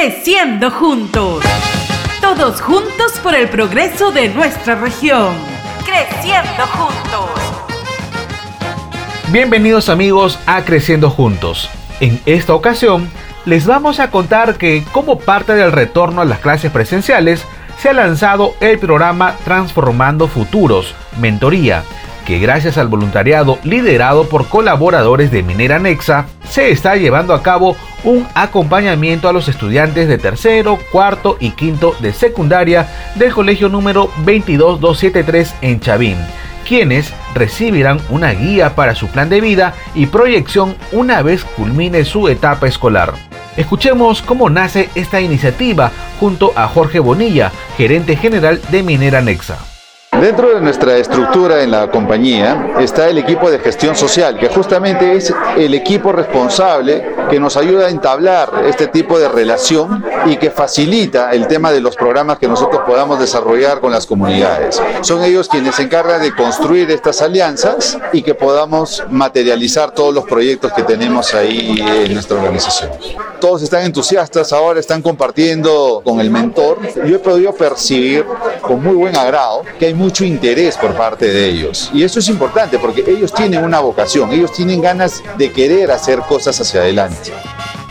Creciendo juntos. Todos juntos por el progreso de nuestra región. Creciendo juntos. Bienvenidos amigos a Creciendo Juntos. En esta ocasión les vamos a contar que como parte del retorno a las clases presenciales se ha lanzado el programa Transformando Futuros, Mentoría, que gracias al voluntariado liderado por colaboradores de Minera Nexa, se está llevando a cabo un acompañamiento a los estudiantes de tercero, cuarto y quinto de secundaria del colegio número 22273 en Chavín, quienes recibirán una guía para su plan de vida y proyección una vez culmine su etapa escolar. Escuchemos cómo nace esta iniciativa junto a Jorge Bonilla, gerente general de Minera Nexa. Dentro de nuestra estructura en la compañía está el equipo de gestión social, que justamente es el equipo responsable que nos ayuda a entablar este tipo de relación y que facilita el tema de los programas que nosotros podamos desarrollar con las comunidades. Son ellos quienes se encargan de construir estas alianzas y que podamos materializar todos los proyectos que tenemos ahí en nuestra organización. Todos están entusiastas, ahora están compartiendo con el mentor. Yo he podido percibir con muy buen agrado que hay mucho interés por parte de ellos. Y eso es importante porque ellos tienen una vocación, ellos tienen ganas de querer hacer cosas hacia adelante.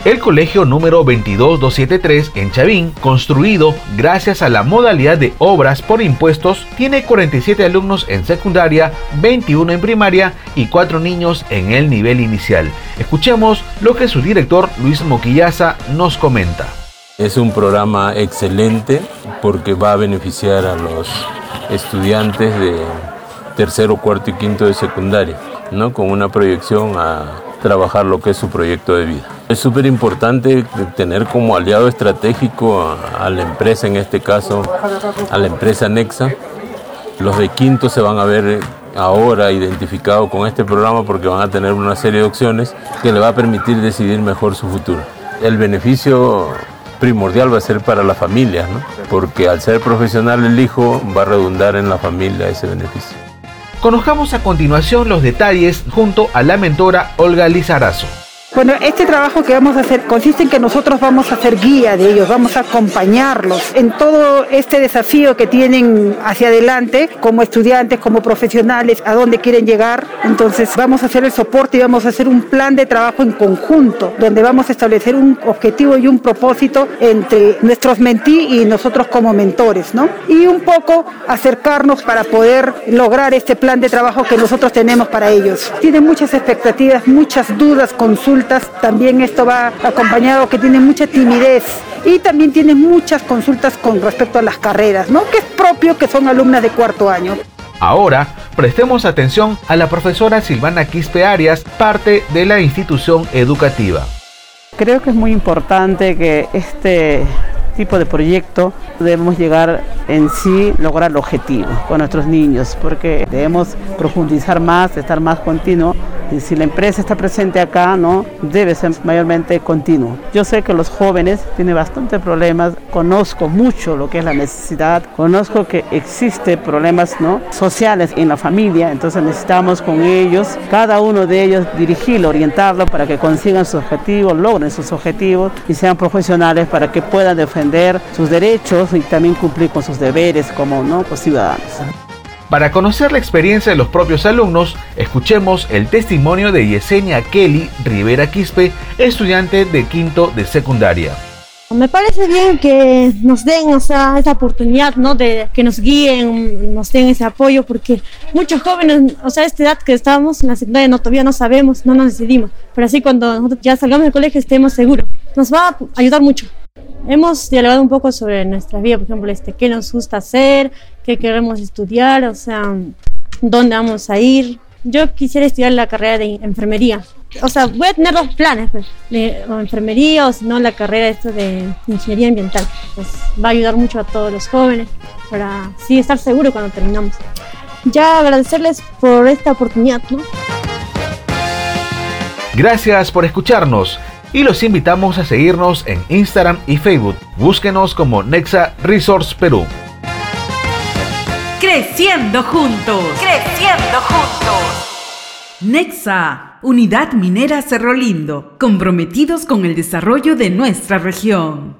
El colegio número 22273 en Chavín, construido gracias a la modalidad de obras por impuestos, tiene 47 alumnos en secundaria, 21 en primaria y 4 niños en el nivel inicial. Escuchemos lo que su director Luis Moquillaza nos comenta. Es un programa excelente porque va a beneficiar a los estudiantes de tercero, cuarto y quinto de secundaria, ¿no? con una proyección a trabajar lo que es su proyecto de vida. Es súper importante tener como aliado estratégico a, la empresa, en este caso a la empresa Nexa. Los de quinto se van a ver ahora identificados con este programa porque van a tener una serie de opciones que le va a permitir decidir mejor su futuro. El beneficio primordial va a ser para la familia, ¿no? porque al ser profesional el hijo va a redundar en la familia ese beneficio. Conozcamos a continuación los detalles junto a la mentora Olga Lizarazo. Bueno, este trabajo que vamos a hacer consiste en que nosotros vamos a hacer guía de ellos, vamos a acompañarlos en todo este desafío que tienen hacia adelante como estudiantes, como profesionales, a dónde quieren llegar. Entonces vamos a hacer el soporte y vamos a hacer un plan de trabajo en conjunto, donde vamos a establecer un objetivo y un propósito entre nuestros mentí y nosotros como mentores, ¿no? Y un poco acercarnos para poder lograr este plan de trabajo que nosotros tenemos para ellos. Tienen muchas expectativas, muchas dudas, consultas también esto va acompañado que tiene mucha timidez y también tiene muchas consultas con respecto a las carreras, ¿no? Que es propio que son alumnas de cuarto año. Ahora, prestemos atención a la profesora Silvana Quispe Arias, parte de la institución educativa. Creo que es muy importante que este tipo de proyecto debemos llegar en sí, lograr el objetivo con nuestros niños, porque debemos profundizar más, estar más continuo. Si la empresa está presente acá, ¿no? Debe ser mayormente continuo. Yo sé que los jóvenes tienen bastantes problemas, conozco mucho lo que es la necesidad, conozco que existen problemas, ¿no? Sociales en la familia, entonces necesitamos con ellos, cada uno de ellos dirigirlo, orientarlo para que consigan sus objetivos, logren sus objetivos y sean profesionales para que puedan defender sus derechos y también cumplir con sus deberes como ¿no? Ciudadanos. Para conocer la experiencia de los propios alumnos, escuchemos el testimonio de Yesenia Kelly Rivera Quispe, estudiante de quinto de secundaria. Me parece bien que nos den esa oportunidad, ¿no? De que nos guíen, nos den ese apoyo, porque muchos jóvenes, o sea, a esta edad que estábamos en la secundaria, no, todavía no sabemos, no nos decidimos. Pero así cuando nosotros ya salgamos del colegio estemos seguros. Nos va a ayudar mucho. Hemos dialogado un poco sobre nuestra vida, por ejemplo, este, qué nos gusta hacer, qué queremos estudiar, o sea, dónde vamos a ir. Yo quisiera estudiar la carrera de enfermería. O sea, voy a tener dos planes, pues, de, enfermería o si no la carrera esto de ingeniería ambiental. Pues va a ayudar mucho a todos los jóvenes para sí estar seguro cuando terminamos. Ya agradecerles por esta oportunidad, ¿no? Gracias por escucharnos y los invitamos a seguirnos en Instagram y Facebook. Búsquenos como Nexa Resource Perú. Creciendo juntos. Creciendo juntos. Nexa, Unidad Minera Cerro Lindo, comprometidos con el desarrollo de nuestra región.